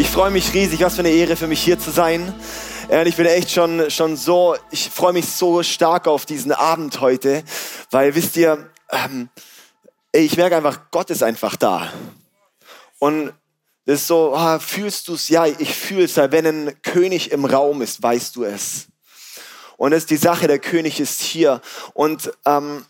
Ich freue mich riesig, was für eine Ehre für mich hier zu sein. Und ich bin echt schon, schon so, ich freue mich so stark auf diesen Abend heute, weil wisst ihr, ähm, ich merke einfach, Gott ist einfach da. Und das ist so, ah, fühlst du es? Ja, ich fühle es. Wenn ein König im Raum ist, weißt du es. Und das ist die Sache, der König ist hier. Und ähm,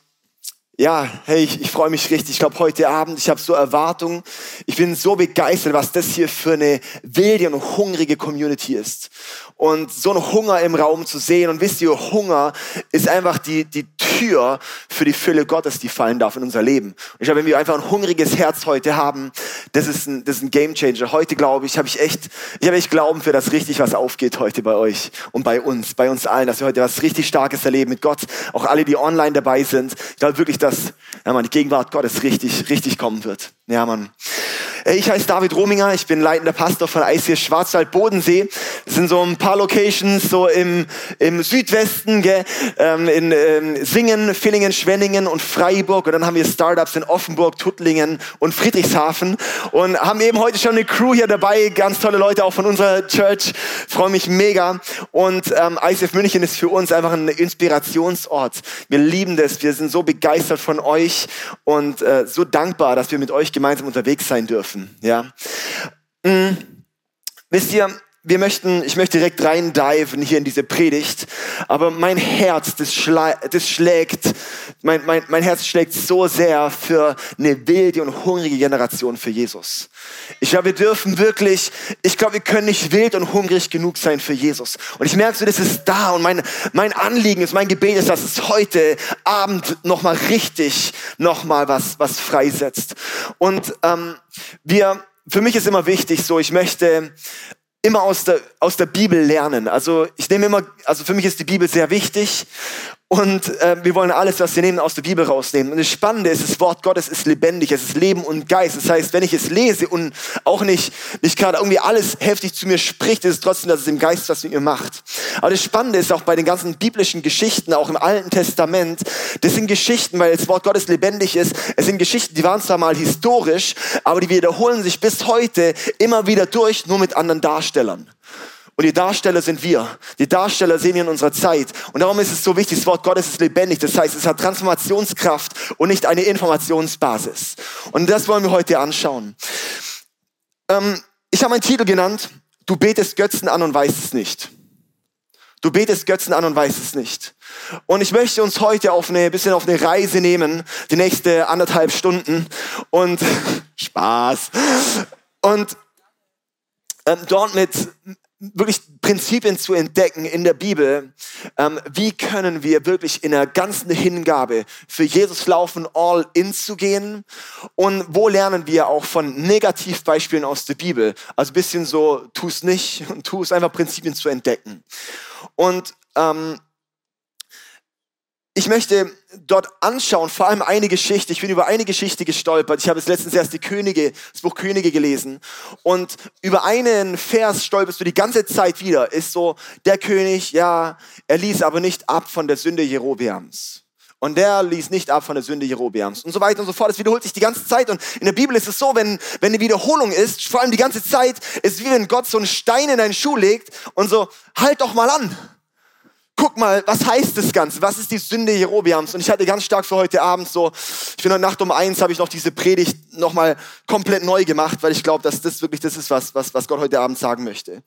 ja, hey, ich, ich freue mich richtig. Ich glaube, heute Abend, ich habe so Erwartungen. Ich bin so begeistert, was das hier für eine wilde und hungrige Community ist. Und so ein Hunger im Raum zu sehen. Und wisst ihr, Hunger ist einfach die, die Tür für die Fülle Gottes, die fallen darf in unser Leben. Und ich glaube, wenn wir einfach ein hungriges Herz heute haben, das ist ein, das ist ein Game Changer. Heute glaube ich, habe ich echt, ich habe echt Glauben für, dass richtig was aufgeht heute bei euch und bei uns, bei uns allen, dass wir heute was richtig Starkes erleben mit Gott. Auch alle, die online dabei sind. Ich glaube wirklich, ja, man, die Gegenwart Gottes richtig, richtig kommen wird. Ja, Mann. Ich heiße David Rominger, ich bin leitender Pastor von ICS Schwarzwald Bodensee. Das sind so ein paar Locations so im, im Südwesten, gell? Ähm, in ähm, Singen, Villingen, Schwenningen und Freiburg. Und dann haben wir Startups in Offenburg, Tuttlingen und Friedrichshafen. Und haben eben heute schon eine Crew hier dabei, ganz tolle Leute auch von unserer Church. Freue mich mega. Und ähm, ICF München ist für uns einfach ein Inspirationsort. Wir lieben das, wir sind so begeistert von euch und äh, so dankbar, dass wir mit euch gemeinsam unterwegs sein dürfen dürfen. Ja. Hm. Wisst ihr, wir möchten, ich möchte direkt rein diven hier in diese Predigt, aber mein Herz, das, das schlägt, mein, mein, mein Herz schlägt so sehr für eine wilde und hungrige Generation für Jesus. Ich glaube, wir dürfen wirklich, ich glaube, wir können nicht wild und hungrig genug sein für Jesus. Und ich merke so, das ist da und mein, mein Anliegen ist, mein Gebet ist, dass es heute Abend nochmal richtig, nochmal was, was freisetzt. Und ähm, wir, für mich ist immer wichtig, so ich möchte immer aus der, aus der Bibel lernen. Also ich nehme immer, also für mich ist die Bibel sehr wichtig und äh, wir wollen alles, was wir nehmen, aus der Bibel rausnehmen. Und das Spannende ist, das Wort Gottes ist lebendig, es ist Leben und Geist. Das heißt, wenn ich es lese und auch nicht, nicht gerade irgendwie alles heftig zu mir spricht, ist es trotzdem, dass es im Geist was mit mir macht. Aber das Spannende ist auch bei den ganzen biblischen Geschichten, auch im Alten Testament, das sind Geschichten, weil das Wort Gottes lebendig ist. Es sind Geschichten, die waren zwar mal historisch, aber die wiederholen sich bis heute immer wieder durch, nur mit anderen Darstellern. Und die Darsteller sind wir. Die Darsteller sehen wir in unserer Zeit. Und darum ist es so wichtig, das Wort Gottes ist lebendig. Das heißt, es hat Transformationskraft und nicht eine Informationsbasis. Und das wollen wir heute anschauen. Ähm, ich habe meinen Titel genannt, du betest Götzen an und weißt es nicht. Du betest Götzen an und weißt es nicht. Und ich möchte uns heute auf eine bisschen auf eine Reise nehmen, die nächste anderthalb Stunden und Spaß. Und ähm, dort mit wirklich Prinzipien zu entdecken in der Bibel. Ähm, wie können wir wirklich in der ganzen Hingabe für Jesus laufen, all in zu gehen? Und wo lernen wir auch von Negativbeispielen aus der Bibel? Also bisschen so, tu es nicht und tu es einfach Prinzipien zu entdecken. Und ähm, ich möchte dort anschauen, vor allem eine Geschichte. Ich bin über eine Geschichte gestolpert. Ich habe jetzt letztens erst die Könige, das Buch Könige gelesen. Und über einen Vers stolperst du die ganze Zeit wieder. Ist so, der König, ja, er ließ aber nicht ab von der Sünde Jerobeams. Und der ließ nicht ab von der Sünde Jerobeams. Und so weiter und so fort. Es wiederholt sich die ganze Zeit. Und in der Bibel ist es so, wenn, wenn eine Wiederholung ist, vor allem die ganze Zeit, ist wie wenn Gott so einen Stein in deinen Schuh legt und so, halt doch mal an guck mal, was heißt das Ganze? Was ist die Sünde Jerobiams? Und ich hatte ganz stark für heute Abend so, ich bin heute Nacht um eins, habe ich noch diese Predigt nochmal komplett neu gemacht, weil ich glaube, dass das wirklich das ist, was, was, was Gott heute Abend sagen möchte.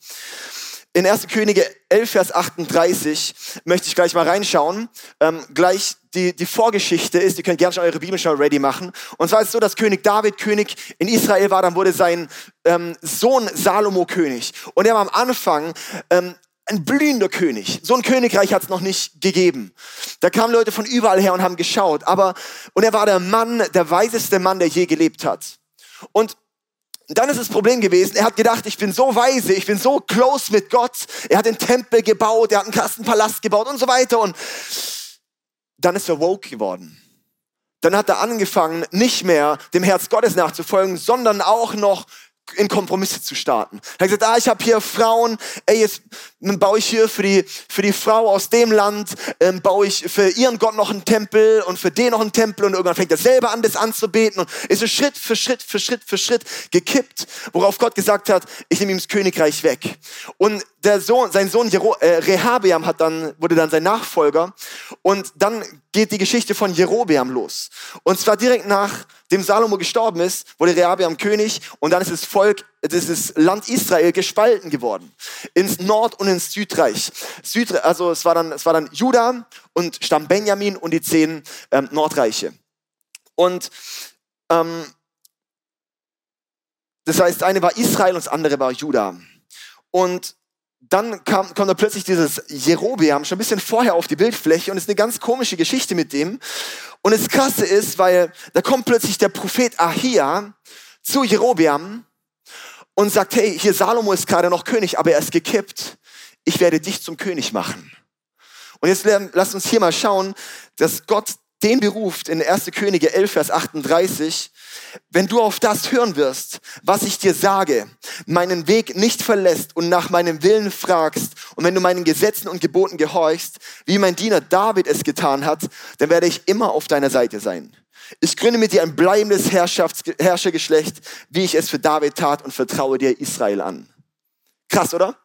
In 1. Könige 11, Vers 38 möchte ich gleich mal reinschauen. Ähm, gleich die, die Vorgeschichte ist, ihr könnt gerne schon eure Bibel schon ready machen. Und zwar ist es so, dass König David König in Israel war, dann wurde sein ähm, Sohn Salomo König. Und er war am Anfang ähm, ein blühender König. So ein Königreich hat es noch nicht gegeben. Da kamen Leute von überall her und haben geschaut. Aber, und er war der Mann, der weiseste Mann, der je gelebt hat. Und dann ist das Problem gewesen, er hat gedacht, ich bin so weise, ich bin so close mit Gott. Er hat den Tempel gebaut, er hat einen Kastenpalast gebaut und so weiter. Und dann ist er woke geworden. Dann hat er angefangen, nicht mehr dem Herz Gottes nachzufolgen, sondern auch noch in Kompromisse zu starten. Er hat gesagt, ah, ich habe hier Frauen, ey, jetzt baue ich hier für die, für die Frau aus dem Land, ähm, baue ich für ihren Gott noch einen Tempel und für den noch einen Tempel und irgendwann fängt er selber an, das anzubeten und ist so Schritt für Schritt für Schritt für Schritt gekippt, worauf Gott gesagt hat, ich nehme ihm das Königreich weg. Und der Sohn, sein Sohn Jero, äh, Rehabeam hat dann, wurde dann sein Nachfolger und dann geht die Geschichte von Jerobeam los. Und zwar direkt nach dem Salomo gestorben ist, wurde Rehabeam König und dann ist das Volk, das ist Land Israel gespalten geworden. Ins Nord- und ins Südreich. Süd, also es war dann, es war dann Juda und Stamm Benjamin und die zehn ähm, Nordreiche. Und ähm, das heißt, eine war Israel und das andere war Juda. Und dann kam, kommt da plötzlich dieses Jerobeam schon ein bisschen vorher auf die Bildfläche und es ist eine ganz komische Geschichte mit dem. Und das Krasse ist, weil da kommt plötzlich der Prophet Ahia zu Jerobeam und sagt, hey, hier Salomo ist gerade noch König, aber er ist gekippt. Ich werde dich zum König machen. Und jetzt lasst uns hier mal schauen, dass Gott den beruft in 1. Könige 11, Vers 38, wenn du auf das hören wirst, was ich dir sage, meinen Weg nicht verlässt und nach meinem Willen fragst, und wenn du meinen Gesetzen und Geboten gehorchst, wie mein Diener David es getan hat, dann werde ich immer auf deiner Seite sein. Ich gründe mit dir ein bleibendes Herrschafts Herrschergeschlecht, wie ich es für David tat und vertraue dir Israel an. Krass, oder?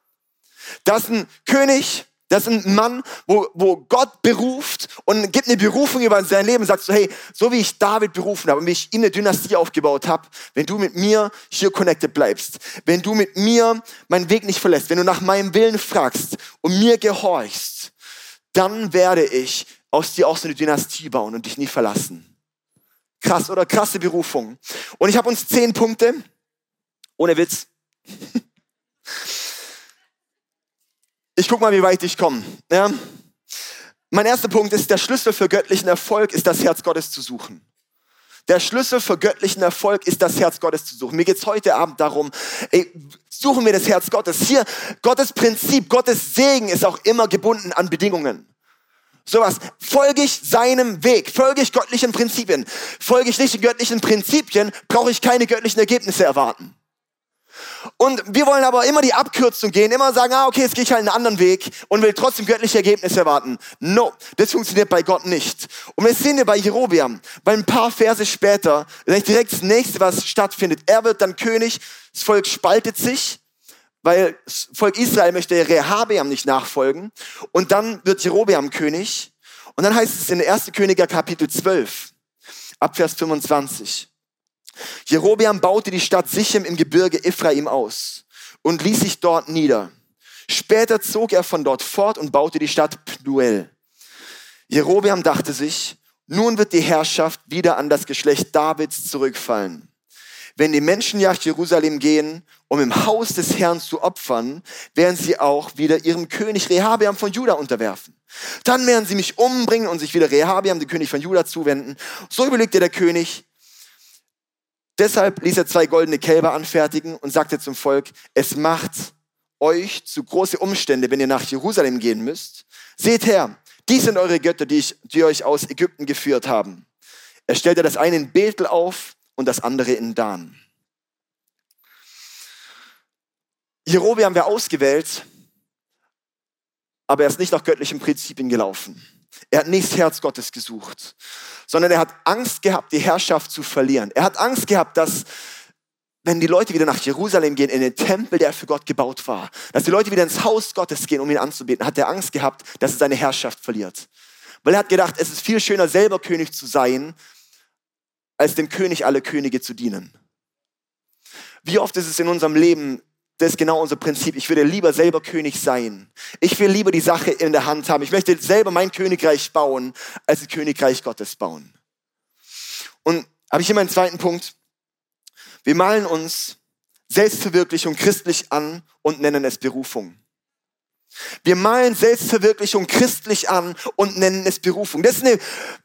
Das ist ein König, das ist ein Mann, wo, wo Gott beruft und gibt eine Berufung über sein Leben und sagt so, hey, so wie ich David berufen habe und wie ich ihm eine Dynastie aufgebaut habe, wenn du mit mir hier connected bleibst, wenn du mit mir meinen Weg nicht verlässt, wenn du nach meinem Willen fragst und mir gehorchst, dann werde ich aus dir auch so eine Dynastie bauen und dich nie verlassen. Krass oder krasse Berufung. Und ich habe uns zehn Punkte, ohne Witz. Ich guck mal, wie weit ich komme. Ja? Mein erster Punkt ist, der Schlüssel für göttlichen Erfolg ist das Herz Gottes zu suchen. Der Schlüssel für göttlichen Erfolg ist das Herz Gottes zu suchen. Mir geht's heute Abend darum, ey, suchen wir das Herz Gottes. Hier, Gottes Prinzip, Gottes Segen ist auch immer gebunden an Bedingungen. Sowas. Folge ich seinem Weg, folge ich göttlichen Prinzipien. Folge ich nicht den göttlichen Prinzipien, brauche ich keine göttlichen Ergebnisse erwarten. Und wir wollen aber immer die Abkürzung gehen, immer sagen, ah, okay, jetzt gehe ich halt einen anderen Weg und will trotzdem göttliche Ergebnisse erwarten. No, das funktioniert bei Gott nicht. Und wir sehen wir bei Jerobeam, weil ein paar Verse später, direkt das nächste, was stattfindet. Er wird dann König, das Volk spaltet sich, weil das Volk Israel möchte Rehabeam nicht nachfolgen. Und dann wird Jerobeam König. Und dann heißt es in 1. Königer Kapitel 12, ab Vers 25. Jerobeam baute die Stadt Sichem im Gebirge Ephraim aus und ließ sich dort nieder. Später zog er von dort fort und baute die Stadt Pnuel. Jerobeam dachte sich, nun wird die Herrschaft wieder an das Geschlecht Davids zurückfallen. Wenn die Menschen nach Jerusalem gehen, um im Haus des Herrn zu opfern, werden sie auch wieder ihrem König Rehabeam von Juda unterwerfen. Dann werden sie mich umbringen und sich wieder Rehabeam, dem König von Juda, zuwenden. So überlegte der König, Deshalb ließ er zwei goldene Kälber anfertigen und sagte zum Volk, es macht euch zu große Umstände, wenn ihr nach Jerusalem gehen müsst. Seht her, dies sind eure Götter, die, ich, die euch aus Ägypten geführt haben. Er stellte das eine in Bethel auf und das andere in Dan. Jerobeam wäre ausgewählt, aber er ist nicht nach göttlichen Prinzipien gelaufen. Er hat nicht das Herz Gottes gesucht, sondern er hat Angst gehabt, die Herrschaft zu verlieren. Er hat Angst gehabt, dass wenn die Leute wieder nach Jerusalem gehen, in den Tempel, der für Gott gebaut war, dass die Leute wieder ins Haus Gottes gehen, um ihn anzubeten, hat er Angst gehabt, dass er seine Herrschaft verliert. Weil er hat gedacht, es ist viel schöner, selber König zu sein, als dem König alle Könige zu dienen. Wie oft ist es in unserem Leben das ist genau unser Prinzip. Ich würde lieber selber König sein. Ich will lieber die Sache in der Hand haben. Ich möchte selber mein Königreich bauen, als das Königreich Gottes bauen. Und habe ich hier meinen zweiten Punkt. Wir malen uns Selbstverwirklichung christlich an und nennen es Berufung. Wir malen Selbstverwirklichung christlich an und nennen es Berufung. Das ist eine,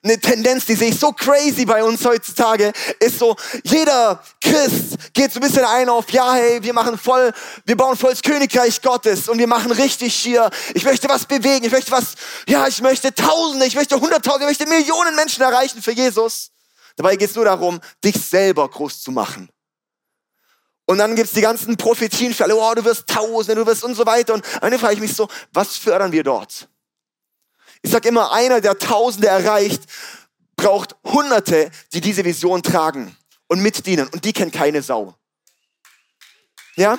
eine Tendenz, die sehe ich so crazy bei uns heutzutage. Ist so, jeder Christ geht so ein bisschen ein auf, ja, hey, wir machen voll, wir bauen voll das Königreich Gottes und wir machen richtig hier. Ich möchte was bewegen, ich möchte was, ja, ich möchte Tausende, ich möchte Hunderttausende, ich möchte Millionen Menschen erreichen für Jesus. Dabei geht es nur darum, dich selber groß zu machen Und dann gibt's die ganzen Prophetien für alle, oh, du wirst Tausende, du wirst und so weiter. Und dann frage ich mich so, was fördern wir dort? Ich sage immer, einer, der Tausende erreicht, braucht Hunderte, die diese Vision tragen und mitdienen. Und die kennt keine Sau. Ja?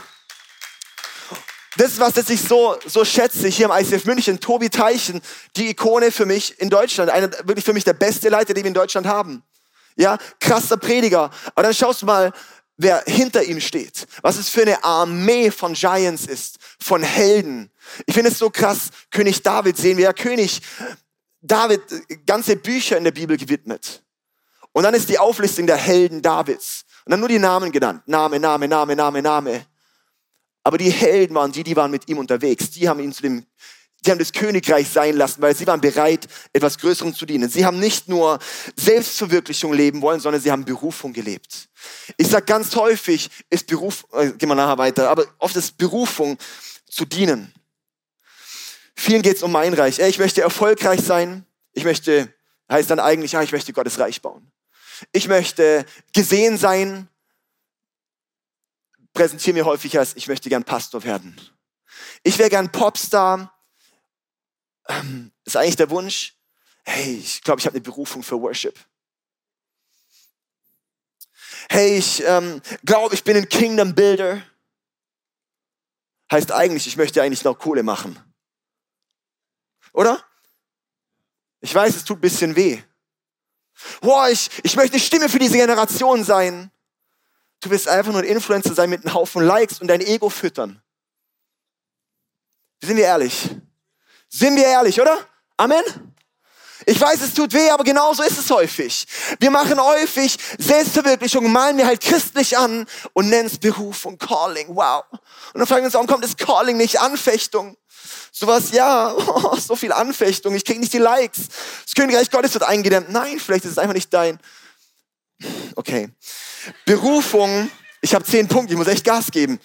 Das ist was, ich so, so schätze hier im ICF München. Tobi Teichen, die Ikone für mich in Deutschland. Einer, wirklich für mich der beste Leiter, den wir in Deutschland haben. Ja, krasser Prediger. Aber dann schaust du mal, wer hinter ihm steht. Was es für eine Armee von Giants ist, von Helden. Ich finde es so krass, König David sehen wir ja König David ganze Bücher in der Bibel gewidmet. Und dann ist die Auflistung der Helden Davids. Und dann nur die Namen genannt. Name, Name, Name, Name, Name. Aber die Helden waren die, die waren mit ihm unterwegs. Die haben ihn zu dem, die haben das Königreich sein lassen, weil sie waren bereit, etwas Größerem zu dienen. Sie haben nicht nur Selbstverwirklichung leben wollen, sondern sie haben Berufung gelebt. Ich sag ganz häufig, ist Beruf, äh, gehen wir nachher weiter, aber oft ist Berufung zu dienen. Vielen geht es um mein Reich. Ich möchte erfolgreich sein. Ich möchte, heißt dann eigentlich, ja, ich möchte Gottes Reich bauen. Ich möchte gesehen sein präsentiere mir häufig als, ich möchte gern Pastor werden. Ich wäre gern Popstar. Ähm, ist eigentlich der Wunsch. Hey, ich glaube, ich habe eine Berufung für Worship. Hey, ich ähm, glaube, ich bin ein Kingdom Builder. Heißt eigentlich, ich möchte eigentlich noch Kohle machen. Oder? Ich weiß, es tut ein bisschen weh. Boah, ich, ich möchte eine Stimme für diese Generation sein. Du willst einfach nur ein Influencer sein mit einem Haufen Likes und dein Ego füttern. Sind wir ehrlich? Sind wir ehrlich, oder? Amen? Ich weiß, es tut weh, aber genauso ist es häufig. Wir machen häufig Selbstverwirklichung, malen wir halt christlich an und nennen es Beruf und Calling. Wow. Und dann fragen wir uns, warum kommt das Calling nicht Anfechtung? Sowas, ja, oh, so viel Anfechtung, ich krieg nicht die Likes. Das Königreich Gottes wird eingedämmt. Nein, vielleicht ist es einfach nicht dein. Okay. Berufung, ich habe zehn Punkte, ich muss echt Gas geben.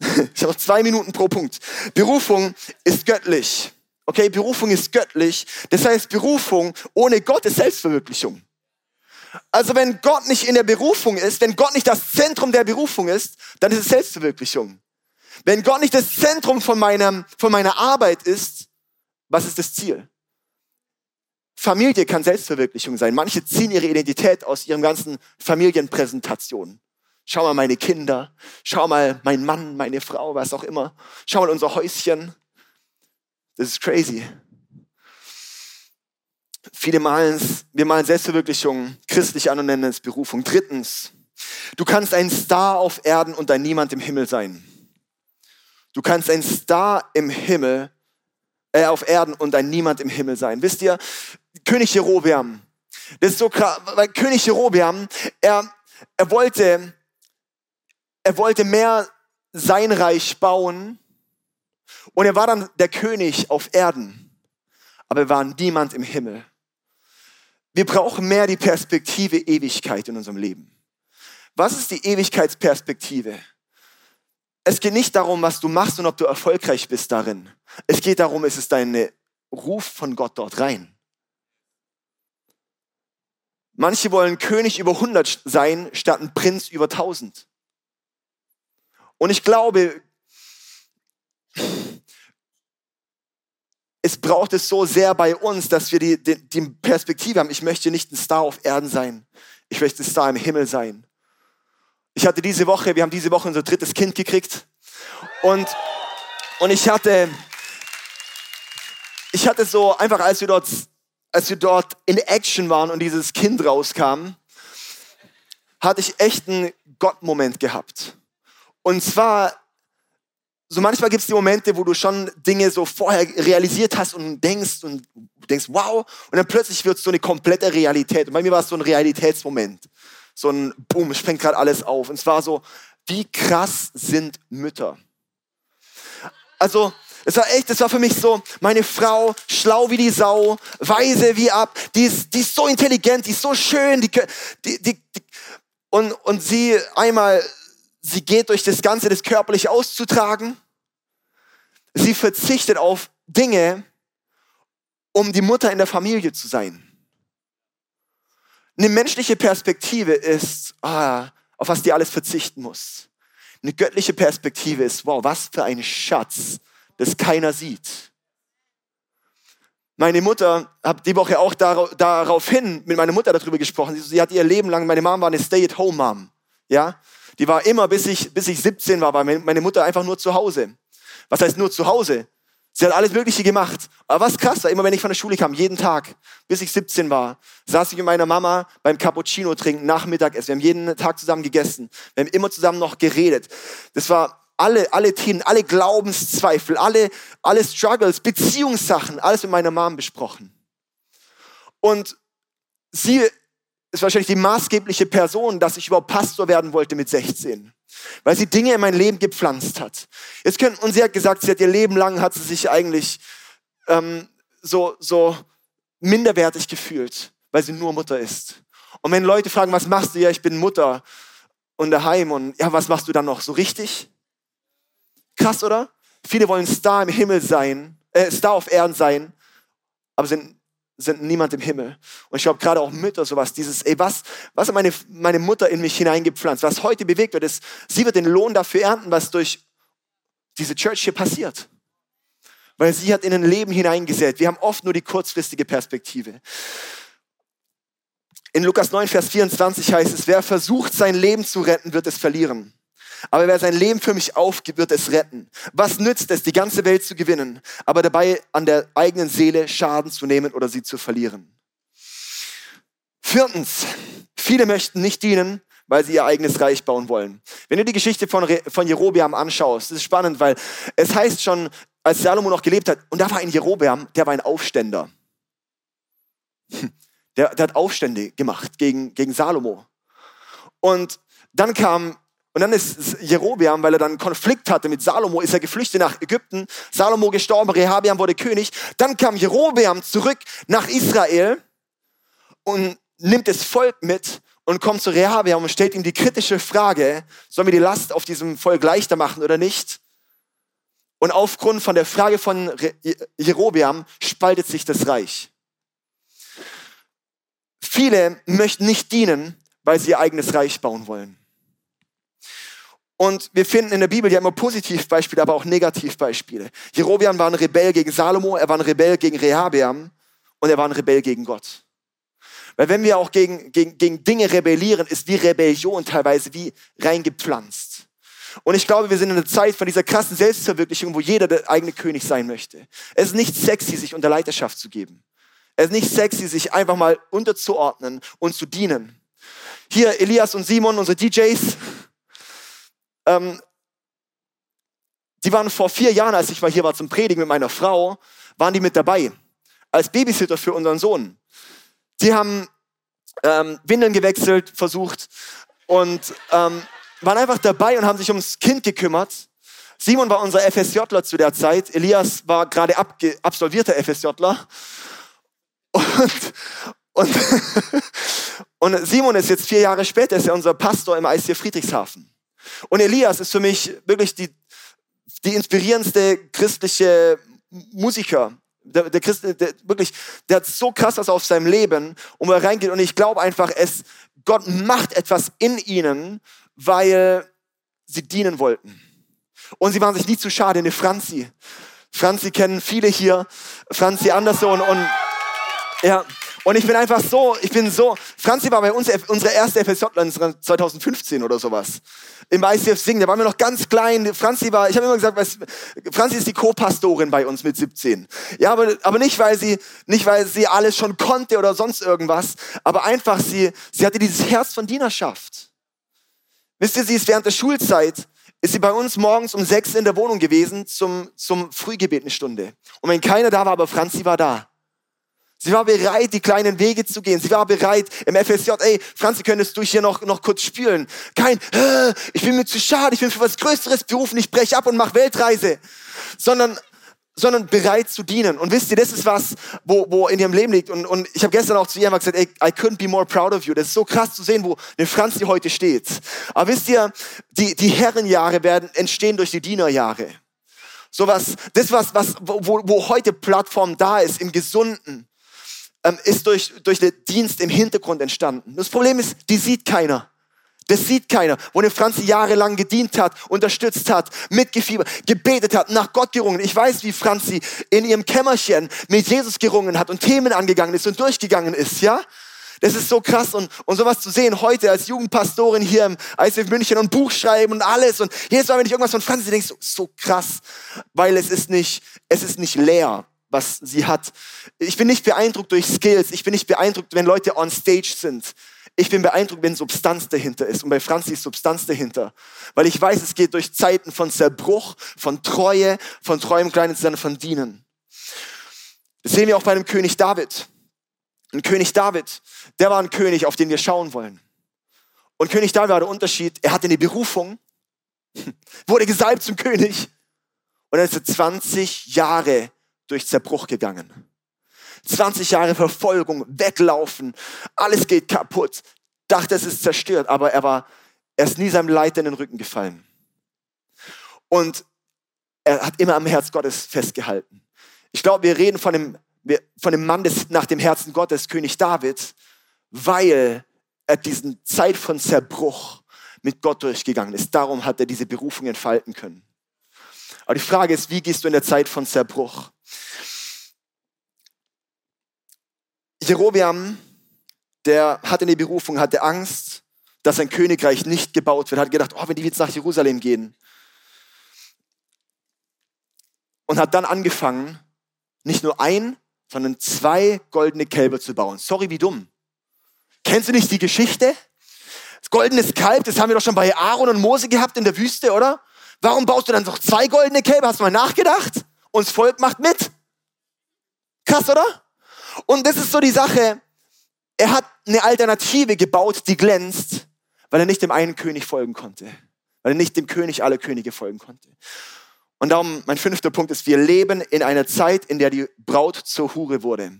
Ich habe zwei Minuten pro Punkt. Berufung ist göttlich. Okay, Berufung ist göttlich. Das heißt, Berufung ohne Gott ist Selbstverwirklichung. Also wenn Gott nicht in der Berufung ist, wenn Gott nicht das Zentrum der Berufung ist, dann ist es Selbstverwirklichung. Wenn Gott nicht das Zentrum von, meinem, von meiner Arbeit ist, was ist das Ziel? Familie kann Selbstverwirklichung sein. Manche ziehen ihre Identität aus ihren ganzen Familienpräsentationen. Schau mal meine Kinder, schau mal mein Mann, meine Frau, was auch immer. Schau mal unser Häuschen. Das ist crazy. Viele malen, wir malen Selbstverwirklichung christlich an und nennen es Berufung. Drittens, du kannst ein Star auf Erden und ein Niemand im Himmel sein. Du kannst ein Star im Himmel, äh, auf Erden und ein Niemand im Himmel sein. Wisst ihr, König Jerobeam. Das ist so krass, weil König Jerobeam, er, er wollte, er wollte mehr sein Reich bauen und er war dann der König auf Erden, aber er war niemand im Himmel. Wir brauchen mehr die Perspektive Ewigkeit in unserem Leben. Was ist die Ewigkeitsperspektive? Es geht nicht darum, was du machst und ob du erfolgreich bist darin. Es geht darum, es ist dein Ruf von Gott dort rein. Manche wollen König über 100 sein, statt ein Prinz über 1000. Und ich glaube, es braucht es so sehr bei uns, dass wir die, die, die, Perspektive haben, ich möchte nicht ein Star auf Erden sein, ich möchte ein Star im Himmel sein. Ich hatte diese Woche, wir haben diese Woche unser drittes Kind gekriegt und, und ich hatte, ich hatte so einfach, als wir dort als wir dort in Action waren und dieses Kind rauskam, hatte ich echt einen Gott-Moment gehabt. Und zwar, so manchmal gibt es die Momente, wo du schon Dinge so vorher realisiert hast und denkst und denkst, wow, und dann plötzlich wird es so eine komplette Realität. Und bei mir war es so ein Realitätsmoment. So ein Boom, es fängt gerade alles auf. Und zwar so, wie krass sind Mütter? Also, es war echt, es war für mich so, meine Frau, schlau wie die Sau, weise wie ab, die ist, die ist so intelligent, die ist so schön, die, die, die, die und, und sie einmal, sie geht durch das Ganze, das körperlich auszutragen. Sie verzichtet auf Dinge, um die Mutter in der Familie zu sein. Eine menschliche Perspektive ist, ah, auf was die alles verzichten muss. Eine göttliche Perspektive ist, wow, was für ein Schatz, das keiner sieht. Meine Mutter, habe die Woche auch daraufhin mit meiner Mutter darüber gesprochen. Sie, hat ihr Leben lang, meine Mom war eine Stay-at-home-Mom. Ja? Die war immer, bis ich, bis ich 17 war, war meine Mutter einfach nur zu Hause. Was heißt nur zu Hause? Sie hat alles Mögliche gemacht. Aber was krass war, immer wenn ich von der Schule kam, jeden Tag, bis ich 17 war, saß ich mit meiner Mama beim Cappuccino trinken, nach Mittagessen. Wir haben jeden Tag zusammen gegessen. Wir haben immer zusammen noch geredet. Das war alle, alle Themen, alle Glaubenszweifel, alle, alle Struggles, Beziehungssachen, alles mit meiner Mom besprochen. Und sie ist wahrscheinlich die maßgebliche Person, dass ich überhaupt Pastor werden wollte mit 16 weil sie Dinge in mein Leben gepflanzt hat. Jetzt können, und sie hat gesagt, sie hat ihr Leben lang, hat sie sich eigentlich ähm, so, so minderwertig gefühlt, weil sie nur Mutter ist. Und wenn Leute fragen, was machst du? Ja, ich bin Mutter und daheim und ja, was machst du dann noch? So richtig? Krass, oder? Viele wollen Star im Himmel sein, äh, Star auf Erden sein, aber sind sind niemand im Himmel. Und ich glaube, gerade auch Mütter sowas, dieses, ey, was, was hat meine, meine Mutter in mich hineingepflanzt? Was heute bewegt wird, ist, sie wird den Lohn dafür ernten, was durch diese Church hier passiert. Weil sie hat in ein Leben hineingesät. Wir haben oft nur die kurzfristige Perspektive. In Lukas 9, Vers 24 heißt es, wer versucht, sein Leben zu retten, wird es verlieren. Aber wer sein Leben für mich aufgibt, wird es retten. Was nützt es, die ganze Welt zu gewinnen, aber dabei an der eigenen Seele Schaden zu nehmen oder sie zu verlieren? Viertens, viele möchten nicht dienen, weil sie ihr eigenes Reich bauen wollen. Wenn du die Geschichte von, von Jerobeam anschaust, das ist spannend, weil es heißt schon, als Salomo noch gelebt hat, und da war ein Jerobeam, der war ein Aufständer. Der, der hat Aufstände gemacht gegen, gegen Salomo. Und dann kam und dann ist Jerobeam, weil er dann Konflikt hatte mit Salomo, ist er geflüchtet nach Ägypten. Salomo gestorben, Rehabeam wurde König. Dann kam Jerobeam zurück nach Israel und nimmt das Volk mit und kommt zu Rehabeam und stellt ihm die kritische Frage, sollen wir die Last auf diesem Volk leichter machen oder nicht? Und aufgrund von der Frage von Jerobeam spaltet sich das Reich. Viele möchten nicht dienen, weil sie ihr eigenes Reich bauen wollen. Und wir finden in der Bibel ja immer Positivbeispiele, aber auch Negativbeispiele. Jerobeam war ein Rebell gegen Salomo, er war ein Rebell gegen Rehabeam und er war ein Rebell gegen Gott. Weil wenn wir auch gegen, gegen, gegen Dinge rebellieren, ist die Rebellion teilweise wie reingepflanzt. Und ich glaube, wir sind in einer Zeit von dieser krassen Selbstverwirklichung, wo jeder der eigene König sein möchte. Es ist nicht sexy, sich unter Leiterschaft zu geben. Es ist nicht sexy, sich einfach mal unterzuordnen und zu dienen. Hier Elias und Simon, unsere DJs, ähm, die waren vor vier Jahren, als ich mal hier war zum Predigen mit meiner Frau, waren die mit dabei. Als Babysitter für unseren Sohn. Die haben ähm, Windeln gewechselt, versucht und ähm, waren einfach dabei und haben sich ums Kind gekümmert. Simon war unser FSJler zu der Zeit. Elias war gerade absolvierter FSJler. Und, und, und Simon ist jetzt vier Jahre später, ist er unser Pastor im ICF Friedrichshafen. Und Elias ist für mich wirklich die, die inspirierendste christliche Musiker. Der, der Christ, der, wirklich, der hat so krass was auf seinem Leben, und wo er reingeht. Und ich glaube einfach, es, Gott macht etwas in ihnen, weil sie dienen wollten. Und sie waren sich nie zu schade, eine Franzi. Franzi kennen viele hier, Franzi Anderson und ja, und ich bin einfach so, ich bin so, Franzi war bei uns unsere erste FSJ 2015 oder sowas. Im ICF Singen, da waren wir noch ganz klein. Franzi war, ich habe immer gesagt, was, Franzi ist die Co-Pastorin bei uns mit 17. Ja, aber, aber nicht, weil sie, nicht, weil sie alles schon konnte oder sonst irgendwas, aber einfach sie, sie hatte dieses Herz von Dienerschaft. Wisst ihr, sie ist während der Schulzeit, ist sie bei uns morgens um sechs in der Wohnung gewesen zum, zum Frühgebetenstunde. Und wenn keiner da war, aber Franzi war da. Sie war bereit, die kleinen Wege zu gehen. Sie war bereit im FSJ, ey, Franzi, könntest du hier noch, noch kurz spielen? Kein, äh, ich bin mir zu schade, ich bin für was Größeres berufen, ich breche ab und mache Weltreise. Sondern, sondern bereit zu dienen. Und wisst ihr, das ist was, wo, wo in ihrem Leben liegt. Und, und ich habe gestern auch zu ihr mal gesagt, ey, I couldn't be more proud of you. Das ist so krass zu sehen, wo eine Franzi heute steht. Aber wisst ihr, die, die Herrenjahre werden entstehen durch die Dienerjahre. Sowas, das was, was, wo, wo heute Plattform da ist, im Gesunden ähm, ist durch, durch den Dienst im Hintergrund entstanden. Das Problem ist, die sieht keiner. Das sieht keiner, wo eine Franzi jahrelang gedient hat, unterstützt hat, mitgefiebert, gebetet hat, nach Gott gerungen. Ich weiß, wie Franzi in ihrem Kämmerchen mit Jesus gerungen hat und Themen angegangen ist und durchgegangen ist, ja? Das ist so krass und, und sowas zu sehen heute als Jugendpastorin hier im ICF München und Buch schreiben und alles und jedes Mal, wenn ich irgendwas von Franzi denke, so, so krass, weil es ist nicht, es ist nicht leer, was sie hat. Ich bin nicht beeindruckt durch Skills, ich bin nicht beeindruckt, wenn Leute on stage sind. Ich bin beeindruckt, wenn Substanz dahinter ist. Und bei Franzi ist Substanz dahinter. Weil ich weiß, es geht durch Zeiten von Zerbruch, von Treue, von treuem kleinen Zusammen, von Dienen. Das sehen wir auch bei dem König David. Ein König David, der war ein König, auf den wir schauen wollen. Und König David war der Unterschied, er hatte eine Berufung, wurde gesalbt zum König und er ist 20 Jahre durch Zerbruch gegangen. 20 Jahre Verfolgung, weglaufen, alles geht kaputt. Dachte, es ist zerstört, aber er war, er ist nie seinem Leid in den Rücken gefallen. Und er hat immer am Herz Gottes festgehalten. Ich glaube, wir reden von dem, von dem Mann des, nach dem Herzen Gottes, König David, weil er diesen Zeit von Zerbruch mit Gott durchgegangen ist. Darum hat er diese Berufung entfalten können. Aber die Frage ist, wie gehst du in der Zeit von Zerbruch? Jerobeam, der hatte eine Berufung, hatte Angst, dass sein Königreich nicht gebaut wird, hat gedacht, oh, wenn die jetzt nach Jerusalem gehen. Und hat dann angefangen, nicht nur ein, sondern zwei goldene Kälber zu bauen. Sorry, wie dumm. Kennst du nicht die Geschichte? Das goldenes Kalb, das haben wir doch schon bei Aaron und Mose gehabt in der Wüste, oder? Warum baust du dann noch zwei goldene Kälber? Hast du mal nachgedacht? Und das Volk macht mit. Krass, oder? Und das ist so die Sache. Er hat eine Alternative gebaut, die glänzt, weil er nicht dem einen König folgen konnte. Weil er nicht dem König aller Könige folgen konnte. Und darum, mein fünfter Punkt ist, wir leben in einer Zeit, in der die Braut zur Hure wurde.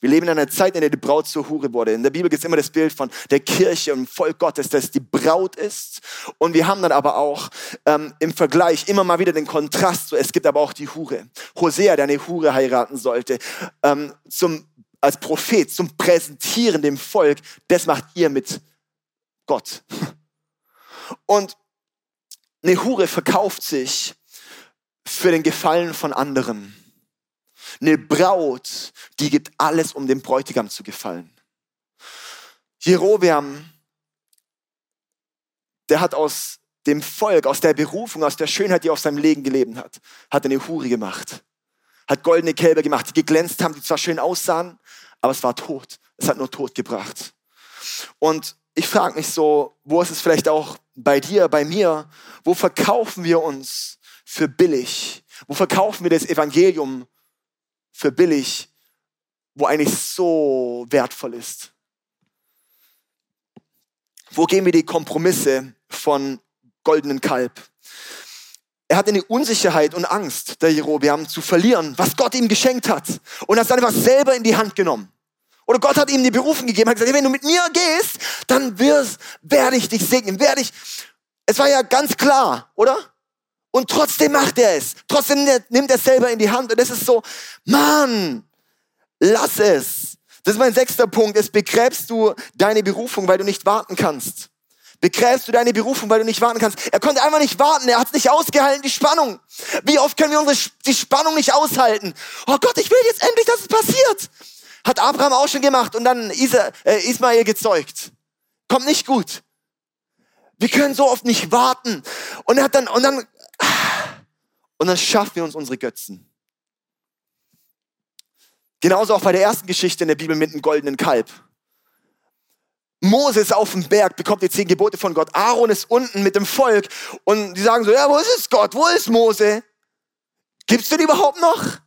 Wir leben in einer Zeit, in der die Braut zur Hure wurde. In der Bibel gibt es immer das Bild von der Kirche und Volk Gottes, dass die Braut ist. Und wir haben dann aber auch ähm, im Vergleich immer mal wieder den Kontrast. So, es gibt aber auch die Hure. Hosea, der eine Hure heiraten sollte, ähm, zum, als Prophet, zum Präsentieren dem Volk, das macht ihr mit Gott. Und eine Hure verkauft sich für den Gefallen von anderen. Eine Braut, die gibt alles, um dem Bräutigam zu gefallen. Jerobeam, der hat aus dem Volk, aus der Berufung, aus der Schönheit, die auf seinem Leben gelebt hat, hat eine Hure gemacht. Hat goldene Kälber gemacht, die geglänzt haben, die zwar schön aussahen, aber es war tot. Es hat nur Tod gebracht. Und ich frage mich so, wo ist es vielleicht auch bei dir, bei mir? Wo verkaufen wir uns für billig? Wo verkaufen wir das Evangelium für billig, wo eigentlich so wertvoll ist? Wo gehen wir die Kompromisse von goldenen Kalb? Er hatte eine Unsicherheit und Angst, der Jerobeam, zu verlieren, was Gott ihm geschenkt hat. Und hat es einfach selber in die Hand genommen. Oder Gott hat ihm die Berufung gegeben, hat gesagt, wenn du mit mir gehst, dann wirst, werde ich dich segnen, werde ich. Es war ja ganz klar, oder? Und trotzdem macht er es. Trotzdem nimmt er es selber in die Hand. Und es ist so, Mann, lass es. Das ist mein sechster Punkt. Es begräbst du deine Berufung, weil du nicht warten kannst. Begräbst du deine Berufung, weil du nicht warten kannst. Er konnte einfach nicht warten. Er hat es nicht ausgehalten, die Spannung. Wie oft können wir unsere, die Spannung nicht aushalten? Oh Gott, ich will jetzt endlich, dass es passiert. Hat Abraham auch schon gemacht und dann Isa, äh, Ismael gezeugt. Kommt nicht gut. Wir können so oft nicht warten. Und er hat dann, und dann und dann schaffen wir uns unsere Götzen. Genauso auch bei der ersten Geschichte in der Bibel mit dem goldenen Kalb. Moses auf dem Berg bekommt die zehn Gebote von Gott. Aaron ist unten mit dem Volk und die sagen so, ja, wo ist es Gott? Wo ist Mose? Gibt's den überhaupt noch?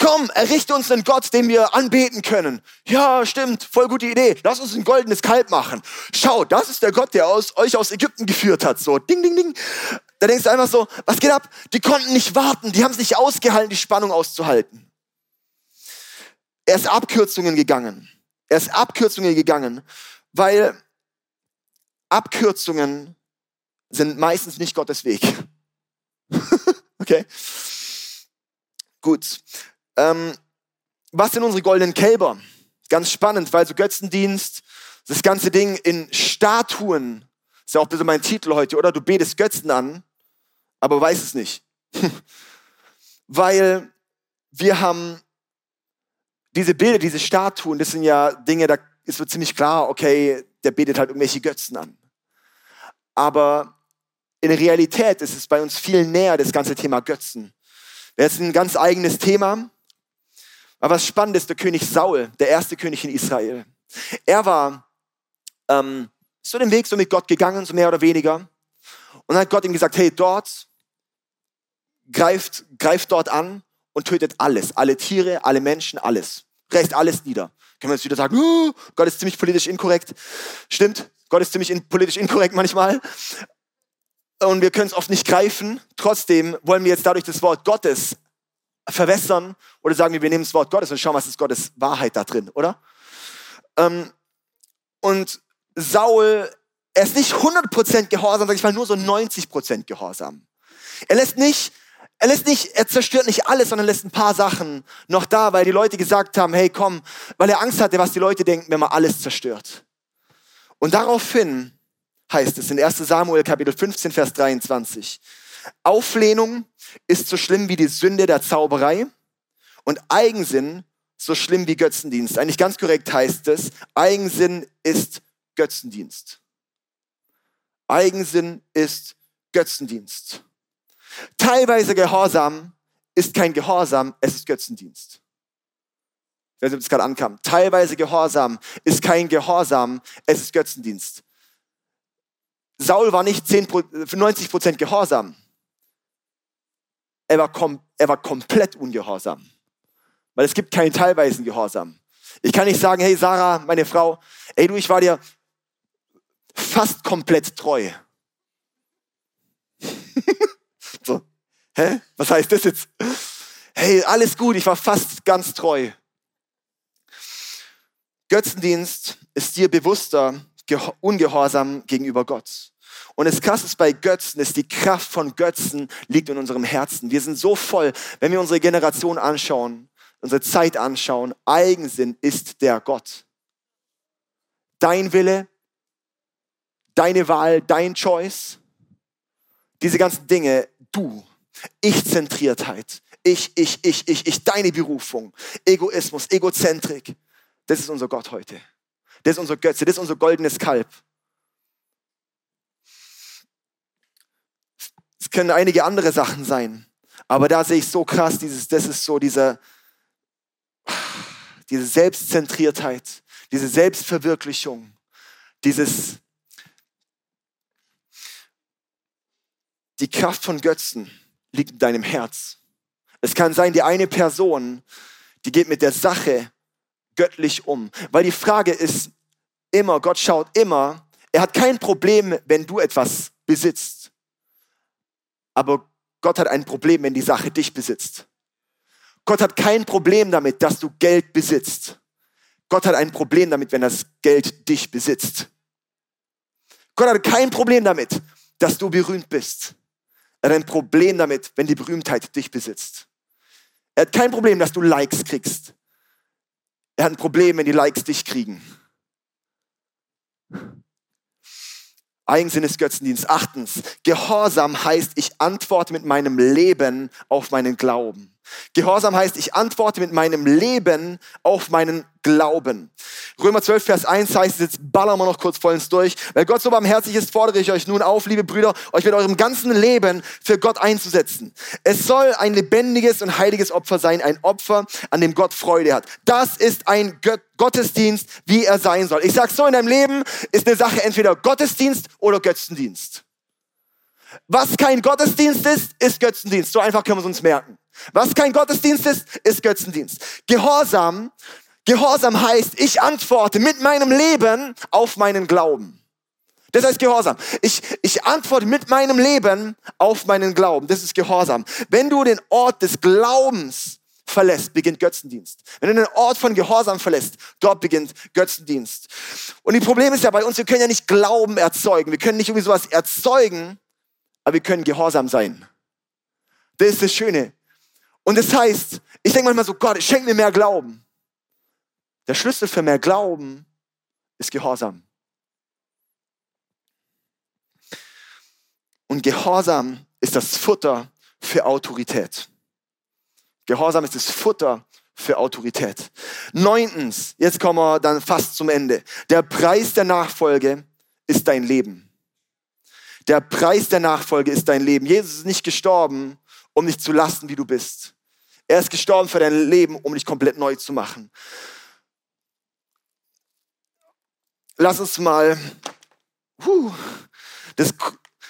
Komm, errichte uns einen Gott, den wir anbeten können. Ja, stimmt, voll gute Idee. Lass uns ein goldenes Kalb machen. Schau, das ist der Gott, der aus, euch aus Ägypten geführt hat. So, ding, ding, ding. Da denkst du einfach so, was geht ab? Die konnten nicht warten, die haben es nicht ausgehalten, die Spannung auszuhalten. Er ist Abkürzungen gegangen. Er ist Abkürzungen gegangen, weil Abkürzungen sind meistens nicht Gottes Weg. okay? Gut. Ähm, was sind unsere goldenen Kälber? Ganz spannend, weil so Götzendienst, das ganze Ding in Statuen, ist ja auch ein bisschen mein Titel heute, oder? Du betest Götzen an, aber weißt es nicht. Weil wir haben diese Bilder, diese Statuen, das sind ja Dinge, da ist so ziemlich klar, okay, der betet halt irgendwelche Götzen an. Aber in der Realität ist es bei uns viel näher, das ganze Thema Götzen. Das ist ein ganz eigenes Thema. Aber was spannend ist, der König Saul, der erste König in Israel, er war ähm, so den Weg so mit Gott gegangen, so mehr oder weniger. Und dann hat Gott ihm gesagt, hey, dort, greift, greift dort an und tötet alles, alle Tiere, alle Menschen, alles. Reißt alles nieder. Können wir jetzt wieder sagen, oh, Gott ist ziemlich politisch inkorrekt. Stimmt, Gott ist ziemlich in, politisch inkorrekt manchmal. Und wir können es oft nicht greifen. Trotzdem wollen wir jetzt dadurch das Wort Gottes verwässern oder sagen wir, wir nehmen das Wort Gottes und schauen, was ist Gottes Wahrheit da drin, oder? Ähm, und Saul, er ist nicht 100% gehorsam, sag ich mal, nur so 90% gehorsam. Er lässt nicht er lässt nicht, er zerstört nicht alles, sondern lässt ein paar Sachen noch da, weil die Leute gesagt haben, hey komm, weil er Angst hatte, was die Leute denken, wenn man alles zerstört. Und daraufhin heißt es in 1 Samuel Kapitel 15, Vers 23, Auflehnung ist so schlimm wie die Sünde der Zauberei und Eigensinn so schlimm wie Götzendienst. Eigentlich ganz korrekt heißt es, Eigensinn ist Götzendienst. Eigensinn ist Götzendienst. Teilweise Gehorsam ist kein Gehorsam, es ist Götzendienst. Ich weiß nicht, ob das gerade ankam. Teilweise Gehorsam ist kein Gehorsam, es ist Götzendienst. Saul war nicht 10, 90 Prozent Gehorsam. Er war, kom er war komplett ungehorsam. Weil es gibt keinen teilweisen Gehorsam. Ich kann nicht sagen, hey Sarah, meine Frau, ey du, ich war dir fast komplett treu. So, hä? Was heißt das jetzt? Hey, alles gut, ich war fast ganz treu. Götzendienst ist dir bewusster Ungehorsam gegenüber Gott. Und das Krasse bei Götzen, ist die Kraft von Götzen liegt in unserem Herzen. Wir sind so voll, wenn wir unsere Generation anschauen, unsere Zeit anschauen, Eigensinn ist der Gott. Dein Wille, deine Wahl, dein Choice, diese ganzen Dinge du, Ich-Zentriertheit, ich, ich, ich, ich, ich, deine Berufung, Egoismus, Egozentrik. Das ist unser Gott heute. Das ist unser Götze, das ist unser goldenes Kalb. Es können einige andere Sachen sein, aber da sehe ich so krass, dieses, das ist so dieser, diese Selbstzentriertheit, diese Selbstverwirklichung, dieses Die Kraft von Götzen liegt in deinem Herz. Es kann sein, die eine Person, die geht mit der Sache göttlich um. Weil die Frage ist immer, Gott schaut immer, er hat kein Problem, wenn du etwas besitzt. Aber Gott hat ein Problem, wenn die Sache dich besitzt. Gott hat kein Problem damit, dass du Geld besitzt. Gott hat ein Problem damit, wenn das Geld dich besitzt. Gott hat kein Problem damit, dass du berühmt bist. Er hat ein Problem damit, wenn die Berühmtheit dich besitzt. Er hat kein Problem, dass du Likes kriegst. Er hat ein Problem, wenn die Likes dich kriegen. Eigensinn ist Götzendienst. Achtens, Gehorsam heißt, ich antworte mit meinem Leben auf meinen Glauben. Gehorsam heißt, ich antworte mit meinem Leben auf meinen Glauben. Römer 12, Vers 1 heißt, jetzt ballern wir noch kurz vollends durch. Weil Gott so barmherzig ist, fordere ich euch nun auf, liebe Brüder, euch mit eurem ganzen Leben für Gott einzusetzen. Es soll ein lebendiges und heiliges Opfer sein, ein Opfer, an dem Gott Freude hat. Das ist ein Gottesdienst, wie er sein soll. Ich sag so, in deinem Leben ist eine Sache entweder Gottesdienst oder Götzendienst. Was kein Gottesdienst ist, ist Götzendienst. So einfach können wir es uns merken. Was kein Gottesdienst ist, ist Götzendienst. Gehorsam, Gehorsam heißt, ich antworte mit meinem Leben auf meinen Glauben. Das heißt Gehorsam. Ich, ich antworte mit meinem Leben auf meinen Glauben. Das ist Gehorsam. Wenn du den Ort des Glaubens verlässt, beginnt Götzendienst. Wenn du den Ort von Gehorsam verlässt, dort beginnt Götzendienst. Und die Problem ist ja bei uns, wir können ja nicht Glauben erzeugen. Wir können nicht irgendwie sowas erzeugen, aber wir können Gehorsam sein. Das ist das Schöne. Und das heißt, ich denke manchmal so, Gott, schenk mir mehr Glauben. Der Schlüssel für mehr Glauben ist Gehorsam. Und Gehorsam ist das Futter für Autorität. Gehorsam ist das Futter für Autorität. Neuntens, jetzt kommen wir dann fast zum Ende. Der Preis der Nachfolge ist dein Leben. Der Preis der Nachfolge ist dein Leben. Jesus ist nicht gestorben, um dich zu lassen, wie du bist. Er ist gestorben für dein Leben, um dich komplett neu zu machen. Lass uns mal uh, das,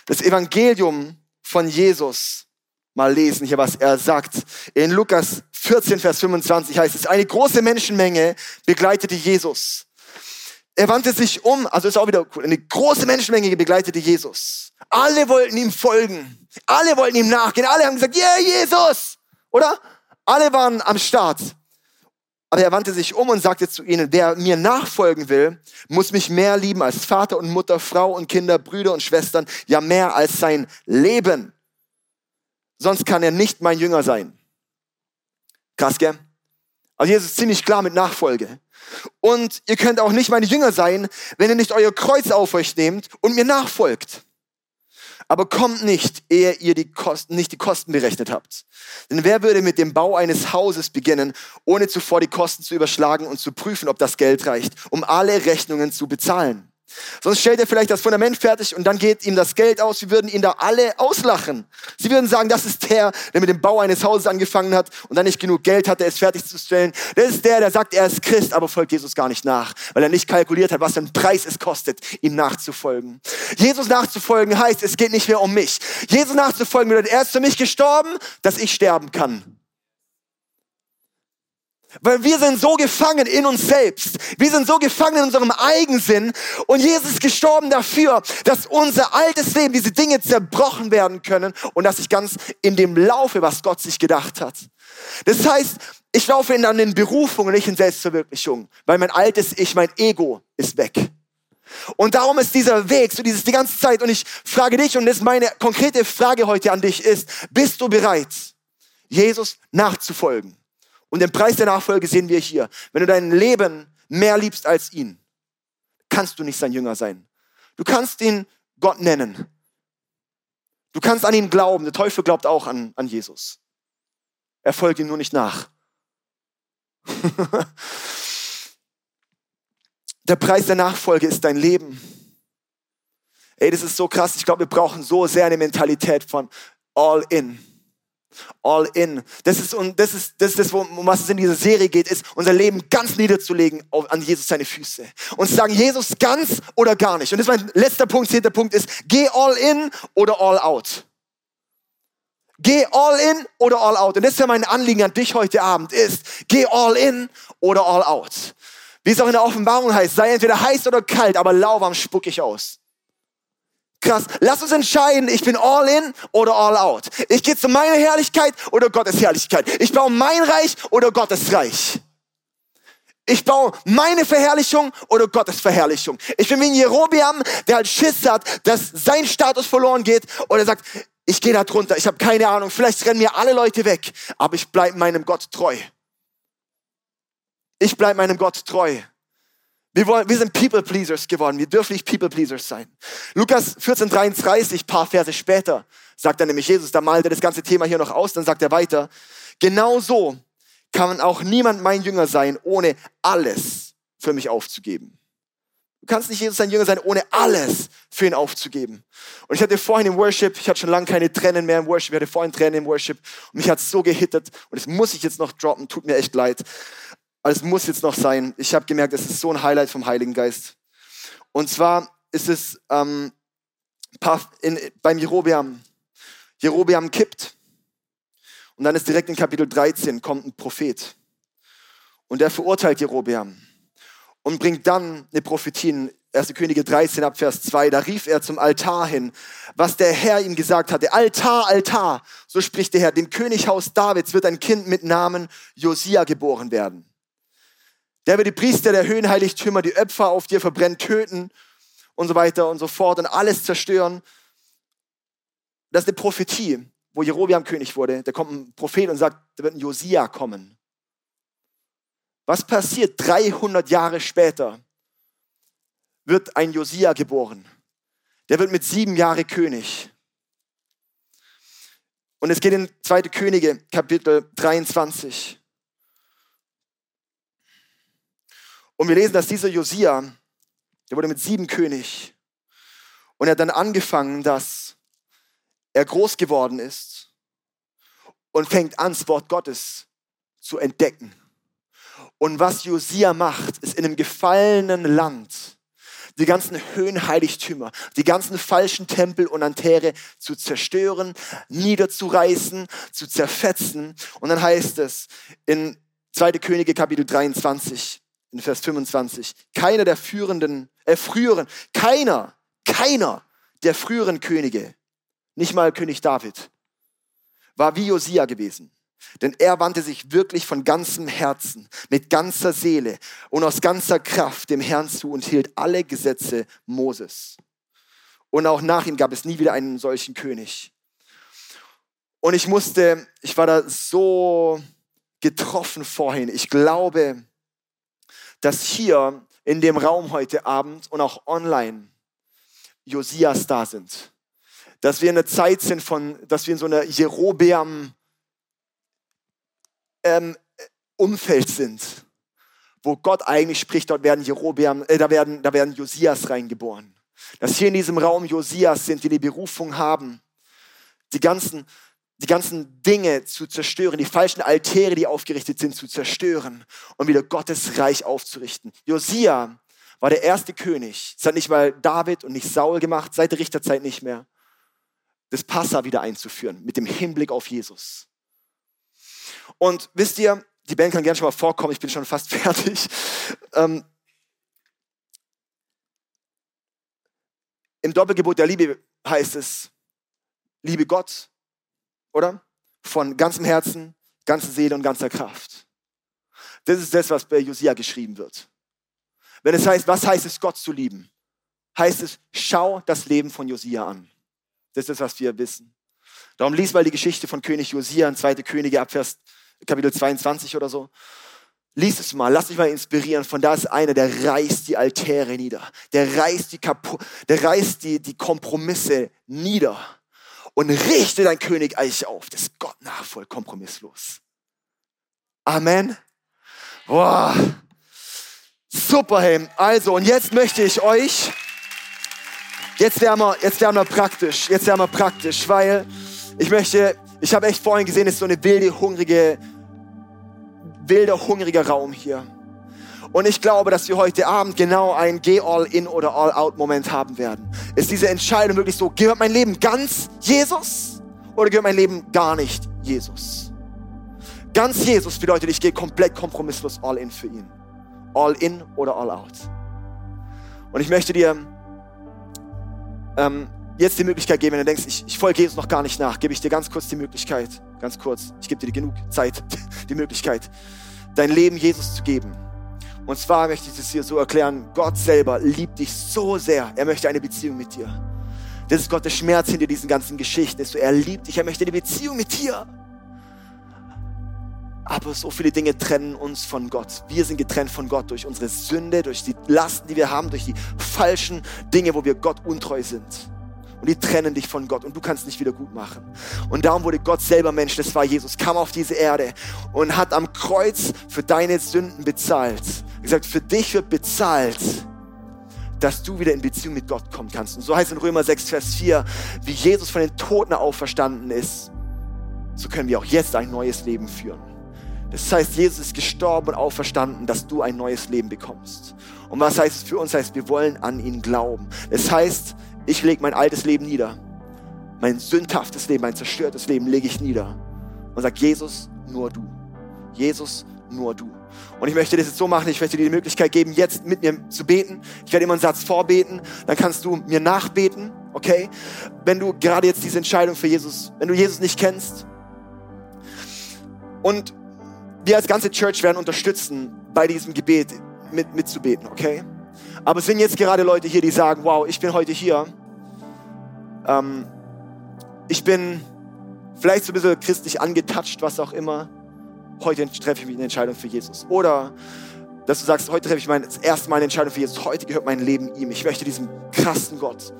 das Evangelium von Jesus mal lesen, hier was er sagt. In Lukas 14, Vers 25 heißt es, eine große Menschenmenge begleitete Jesus. Er wandte sich um, also ist auch wieder cool, eine große Menschenmenge begleitete Jesus. Alle wollten ihm folgen. Alle wollten ihm nachgehen. Alle haben gesagt, yeah, Jesus! Oder? Alle waren am Start. Aber er wandte sich um und sagte zu ihnen, wer mir nachfolgen will, muss mich mehr lieben als Vater und Mutter, Frau und Kinder, Brüder und Schwestern, ja mehr als sein Leben sonst kann er nicht mein Jünger sein. Krass, gell? Also Jesus ist ziemlich klar mit Nachfolge. Und ihr könnt auch nicht meine Jünger sein, wenn ihr nicht euer Kreuz auf euch nehmt und mir nachfolgt. Aber kommt nicht, ehe ihr die Kosten, nicht die Kosten berechnet habt. Denn wer würde mit dem Bau eines Hauses beginnen, ohne zuvor die Kosten zu überschlagen und zu prüfen, ob das Geld reicht, um alle Rechnungen zu bezahlen? Sonst stellt er vielleicht das Fundament fertig und dann geht ihm das Geld aus. Sie würden ihn da alle auslachen. Sie würden sagen, das ist der, der mit dem Bau eines Hauses angefangen hat und dann nicht genug Geld hatte, es fertigzustellen. Das ist der, der sagt, er ist Christ, aber folgt Jesus gar nicht nach, weil er nicht kalkuliert hat, was für einen Preis es kostet, ihm nachzufolgen. Jesus nachzufolgen heißt, es geht nicht mehr um mich. Jesus nachzufolgen bedeutet, er ist für mich gestorben, dass ich sterben kann. Weil wir sind so gefangen in uns selbst. Wir sind so gefangen in unserem Eigensinn. Und Jesus ist gestorben dafür, dass unser altes Leben, diese Dinge zerbrochen werden können und dass ich ganz in dem laufe, was Gott sich gedacht hat. Das heißt, ich laufe in dann in Berufung und nicht in Selbstverwirklichung, weil mein altes Ich, mein Ego ist weg. Und darum ist dieser Weg, so dieses die ganze Zeit. Und ich frage dich, und das ist meine konkrete Frage heute an dich ist, bist du bereit, Jesus nachzufolgen? Und den Preis der Nachfolge sehen wir hier. Wenn du dein Leben mehr liebst als ihn, kannst du nicht sein Jünger sein. Du kannst ihn Gott nennen. Du kannst an ihn glauben. Der Teufel glaubt auch an, an Jesus. Er folgt ihm nur nicht nach. der Preis der Nachfolge ist dein Leben. Ey, das ist so krass. Ich glaube, wir brauchen so sehr eine Mentalität von all in all in. Das ist, und das ist, das ist das, um was es in dieser Serie geht, ist, unser Leben ganz niederzulegen auf, an Jesus seine Füße. Und zu sagen, Jesus ganz oder gar nicht. Und das ist mein letzter Punkt, zehnter Punkt ist, geh all in oder all out. Geh all in oder all out. Und das ist ja mein Anliegen an dich heute Abend, ist, geh all in oder all out. Wie es auch in der Offenbarung heißt, sei entweder heiß oder kalt, aber lauwarm spuck ich aus. Krass. Lass uns entscheiden, ich bin all in oder all out. Ich gehe zu meiner Herrlichkeit oder Gottes Herrlichkeit. Ich baue mein Reich oder Gottes Reich. Ich baue meine Verherrlichung oder Gottes Verherrlichung. Ich bin wie ein Jerobiam, der halt Schiss hat, dass sein Status verloren geht oder sagt, ich gehe da drunter, ich habe keine Ahnung, vielleicht rennen mir alle Leute weg, aber ich bleibe meinem Gott treu. Ich bleibe meinem Gott treu. Wir, wollen, wir sind People Pleasers geworden. Wir dürfen nicht People Pleasers sein. Lukas 14, 33, paar Verse später, sagt er nämlich Jesus, da malt er das ganze Thema hier noch aus, dann sagt er weiter, genau so kann auch niemand mein Jünger sein, ohne alles für mich aufzugeben. Du kannst nicht Jesus sein Jünger sein, ohne alles für ihn aufzugeben. Und ich hatte vorhin im Worship, ich hatte schon lange keine Tränen mehr im Worship, ich hatte vorhin Tränen im Worship und mich hat es so gehittet und das muss ich jetzt noch droppen, tut mir echt leid. Aber es muss jetzt noch sein. Ich habe gemerkt, es ist so ein Highlight vom Heiligen Geist. Und zwar ist es ähm, in, beim Jerobeam. Jerobeam kippt. Und dann ist direkt in Kapitel 13 kommt ein Prophet. Und der verurteilt Jerobeam und bringt dann eine Prophetie in 1. Könige 13 ab Vers 2. Da rief er zum Altar hin, was der Herr ihm gesagt hatte. Altar, Altar, so spricht der Herr. Dem Könighaus Davids wird ein Kind mit Namen Josia geboren werden. Der wird die Priester der Höhenheiligtümer, die Opfer auf dir verbrennen, töten und so weiter und so fort und alles zerstören. Das ist eine Prophetie, wo Jerobiam König wurde. Da kommt ein Prophet und sagt, da wird ein Josia kommen. Was passiert 300 Jahre später? wird ein Josia geboren. Der wird mit sieben Jahren König. Und es geht in 2. Könige, Kapitel 23. Und wir lesen, dass dieser Josia, der wurde mit sieben König. Und er hat dann angefangen, dass er groß geworden ist und fängt an, das Wort Gottes zu entdecken. Und was Josia macht, ist in einem gefallenen Land die ganzen Höhenheiligtümer, die ganzen falschen Tempel und Altäre zu zerstören, niederzureißen, zu zerfetzen. Und dann heißt es in 2. Könige Kapitel 23, in Vers 25, keiner der führenden, äh, früheren, keiner, keiner der früheren Könige, nicht mal König David, war wie Josia gewesen. Denn er wandte sich wirklich von ganzem Herzen, mit ganzer Seele und aus ganzer Kraft dem Herrn zu und hielt alle Gesetze Moses. Und auch nach ihm gab es nie wieder einen solchen König. Und ich musste, ich war da so getroffen vorhin. Ich glaube, dass hier in dem Raum heute Abend und auch online Josias da sind. Dass wir in einer Zeit sind von, dass wir in so einer Jerobeam ähm, Umfeld sind, wo Gott eigentlich spricht, dort werden Jerobeam, äh, da werden, da werden Josias reingeboren. Dass hier in diesem Raum Josias sind, die die Berufung haben, die ganzen, die ganzen Dinge zu zerstören, die falschen Altäre, die aufgerichtet sind, zu zerstören und wieder Gottes Reich aufzurichten. Josia war der erste König. Das hat nicht mal David und nicht Saul gemacht, seit der Richterzeit nicht mehr. Das Passa wieder einzuführen, mit dem Hinblick auf Jesus. Und wisst ihr, die Band kann gerne schon mal vorkommen, ich bin schon fast fertig. Ähm, Im Doppelgebot der Liebe heißt es, liebe Gott, oder? Von ganzem Herzen, ganzer Seele und ganzer Kraft. Das ist das, was bei Josia geschrieben wird. Wenn es heißt, was heißt es, Gott zu lieben? Heißt es, schau das Leben von Josia an. Das ist das, was wir wissen. Darum lies mal die Geschichte von König Josia in 2. Könige ab Vers Kapitel 22 oder so. Lies es mal, lass dich mal inspirieren. Von da ist einer, der reißt die Altäre nieder. Der reißt die, Kapu der reißt die, die Kompromisse nieder und richtet ein Königreich auf. Das ist Gott nach voll kompromisslos. Amen. Boah. Super, hey. Also, und jetzt möchte ich euch, jetzt werden wir, jetzt werden wir praktisch, jetzt werden wir praktisch, weil ich möchte ich habe echt vorhin gesehen, es ist so eine wilde, hungrige, wilder, hungriger Raum hier. Und ich glaube, dass wir heute Abend genau ein Geh all in oder all out Moment haben werden. Ist diese Entscheidung wirklich so, gehört mein Leben ganz Jesus oder gehört mein Leben gar nicht Jesus? Ganz Jesus bedeutet, ich gehe komplett kompromisslos all in für ihn. All in oder all out. Und ich möchte dir ähm, jetzt die Möglichkeit geben, wenn du denkst, ich, ich folge Jesus noch gar nicht nach, gebe ich dir ganz kurz die Möglichkeit, ganz kurz, ich gebe dir genug Zeit, die Möglichkeit, dein Leben Jesus zu geben. Und zwar möchte ich es dir so erklären, Gott selber liebt dich so sehr, er möchte eine Beziehung mit dir. Das ist Gottes Schmerz hinter diesen ganzen Geschichten. Ist so, er liebt dich, er möchte eine Beziehung mit dir. Aber so viele Dinge trennen uns von Gott. Wir sind getrennt von Gott durch unsere Sünde, durch die Lasten, die wir haben, durch die falschen Dinge, wo wir Gott untreu sind und die trennen dich von Gott und du kannst nicht wieder gut machen. Und darum wurde Gott selber Mensch, das war Jesus, kam auf diese Erde und hat am Kreuz für deine Sünden bezahlt. Er gesagt, für dich wird bezahlt, dass du wieder in Beziehung mit Gott kommen kannst. Und so heißt in Römer 6, Vers 4, wie Jesus von den Toten auferstanden ist, so können wir auch jetzt ein neues Leben führen. Das heißt, Jesus ist gestorben und auferstanden, dass du ein neues Leben bekommst. Und was heißt es für uns? Das heißt, wir wollen an ihn glauben. Das heißt, ich lege mein altes Leben nieder. Mein sündhaftes Leben, mein zerstörtes Leben lege ich nieder. Und sage, Jesus, nur du. Jesus, nur du. Und ich möchte das jetzt so machen, ich möchte dir die Möglichkeit geben, jetzt mit mir zu beten. Ich werde immer einen Satz vorbeten, dann kannst du mir nachbeten, okay? Wenn du gerade jetzt diese Entscheidung für Jesus, wenn du Jesus nicht kennst. Und wir als ganze Church werden unterstützen, bei diesem Gebet mit, mitzubeten, okay? Aber es sind jetzt gerade Leute hier, die sagen, wow, ich bin heute hier ähm, ich bin vielleicht so ein bisschen christlich angetatscht, was auch immer. Heute treffe ich eine Entscheidung für Jesus. Oder dass du sagst, heute treffe ich mein, das erste Mal eine Entscheidung für Jesus. Heute gehört mein Leben ihm. Ich möchte diesem krassen Gott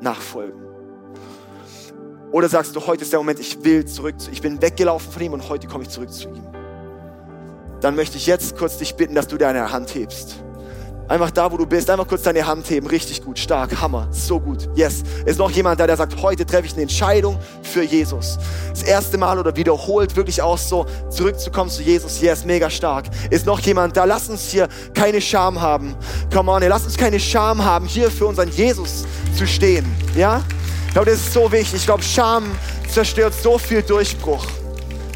nachfolgen. Oder sagst du, heute ist der Moment, ich will zurück, ich bin weggelaufen von ihm und heute komme ich zurück zu ihm. Dann möchte ich jetzt kurz dich bitten, dass du deine Hand hebst. Einfach da, wo du bist, einfach kurz deine Hand heben. Richtig gut, stark, Hammer, so gut. Yes. Ist noch jemand da, der sagt, heute treffe ich eine Entscheidung für Jesus. Das erste Mal oder wiederholt wirklich auch so zurückzukommen zu Jesus. Yes, mega stark. Ist noch jemand da? Lass uns hier keine Scham haben. Come on, lass uns keine Scham haben, hier für unseren Jesus zu stehen. Ja? Ich glaube, das ist so wichtig. Ich glaube, Scham zerstört so viel Durchbruch.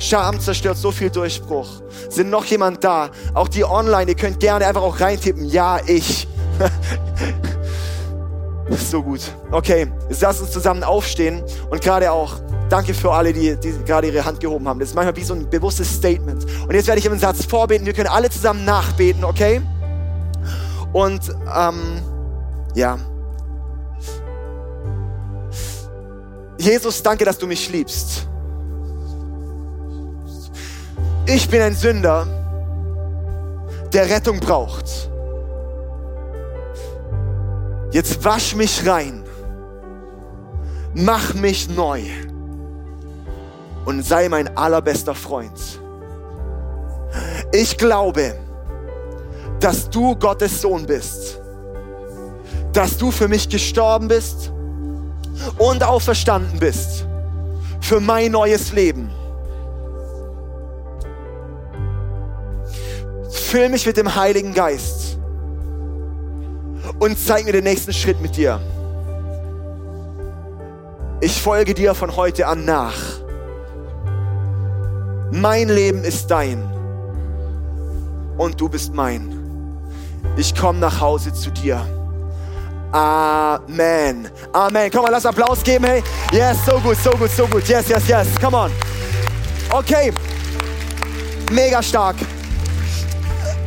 Scham zerstört so viel Durchbruch. Sind noch jemand da? Auch die online, ihr könnt gerne einfach auch reintippen. Ja, ich. so gut. Okay, jetzt lasst uns zusammen aufstehen und gerade auch Danke für alle, die, die gerade ihre Hand gehoben haben. Das ist manchmal wie so ein bewusstes Statement. Und jetzt werde ich einen Satz vorbeten. Wir können alle zusammen nachbeten, okay? Und ähm, ja. Jesus, danke, dass du mich liebst. Ich bin ein Sünder, der Rettung braucht. Jetzt wasch mich rein, mach mich neu und sei mein allerbester Freund. Ich glaube, dass du Gottes Sohn bist, dass du für mich gestorben bist und auferstanden bist für mein neues Leben. Füll mich mit dem Heiligen Geist und zeig mir den nächsten Schritt mit dir. Ich folge dir von heute an nach. Mein Leben ist dein und du bist mein. Ich komme nach Hause zu dir. Amen. Amen. Komm mal, lass Applaus geben, hey. Yes, so gut, so gut, so gut. Yes, yes, yes. Come on. Okay. Mega stark.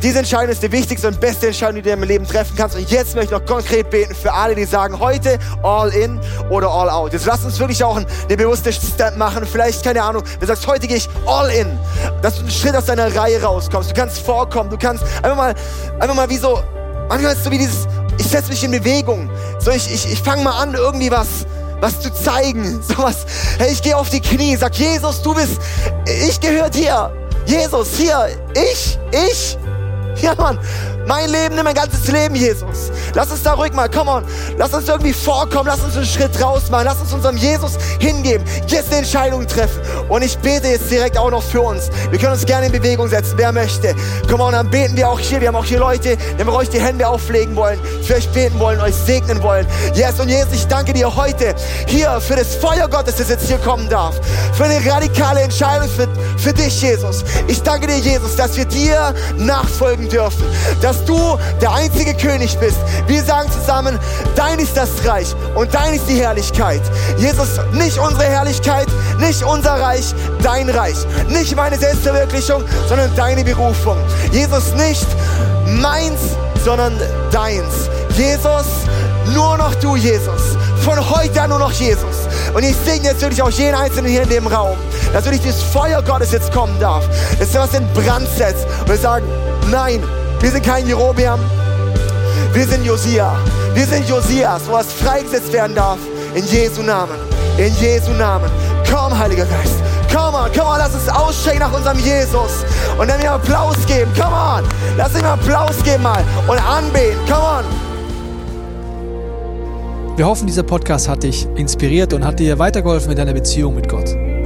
Diese Entscheidung ist die wichtigste und beste Entscheidung, die du in deinem Leben treffen kannst. Und jetzt möchte ich noch konkret beten für alle, die sagen, heute all in oder all out. Jetzt lass uns wirklich auch eine bewusste Step machen. Vielleicht, keine Ahnung, wenn du sagst, heute gehe ich all in. Dass du einen Schritt aus deiner Reihe rauskommst. Du kannst vorkommen. Du kannst einfach mal, einfach mal wie so, manchmal ist es so wie dieses, ich setze mich in Bewegung. So, ich, ich, ich fange mal an, irgendwie was, was zu zeigen. So was, hey, ich gehe auf die Knie, sag, Jesus, du bist, ich gehört hier. Jesus, hier, ich, ich, ja, Mann. Mein Leben, nimm mein ganzes Leben, Jesus. Lass uns da ruhig mal, come on. Lass uns irgendwie vorkommen, lass uns einen Schritt raus machen, lass uns unserem Jesus hingeben, jetzt eine Entscheidung treffen. Und ich bete jetzt direkt auch noch für uns. Wir können uns gerne in Bewegung setzen, wer möchte. Come on, dann beten wir auch hier. Wir haben auch hier Leute, die wir euch die Hände auflegen wollen, für euch beten wollen, euch segnen wollen. Yes, und Jesus, ich danke dir heute hier für das Feuer Gottes, das jetzt hier kommen darf. Für eine radikale Entscheidung für, für dich, Jesus. Ich danke dir, Jesus, dass wir dir nachfolgen dürfen. Dass dass du der einzige König bist. Wir sagen zusammen, dein ist das Reich und dein ist die Herrlichkeit. Jesus, nicht unsere Herrlichkeit, nicht unser Reich, dein Reich. Nicht meine Selbstverwirklichung, sondern deine Berufung. Jesus, nicht meins, sondern deins. Jesus, nur noch du, Jesus. Von heute an nur noch Jesus. Und ich segne jetzt wirklich auch jeden Einzelnen hier in dem Raum, dass wirklich das Feuer Gottes jetzt kommen darf. Dass er was in Brand setzt. Und wir sagen, nein, wir sind kein Jerobeam. Wir sind Josia. Wir sind Josias, wo was freigesetzt werden darf. In Jesu Namen. In Jesu Namen. Komm, Heiliger Geist. Komm on, komm on, lass uns ausstrecken nach unserem Jesus. Und dann ihm Applaus geben. Komm on. Lass ihm Applaus geben mal. Und anbeten. Komm on. Wir hoffen, dieser Podcast hat dich inspiriert und hat dir weitergeholfen in deiner Beziehung mit Gott.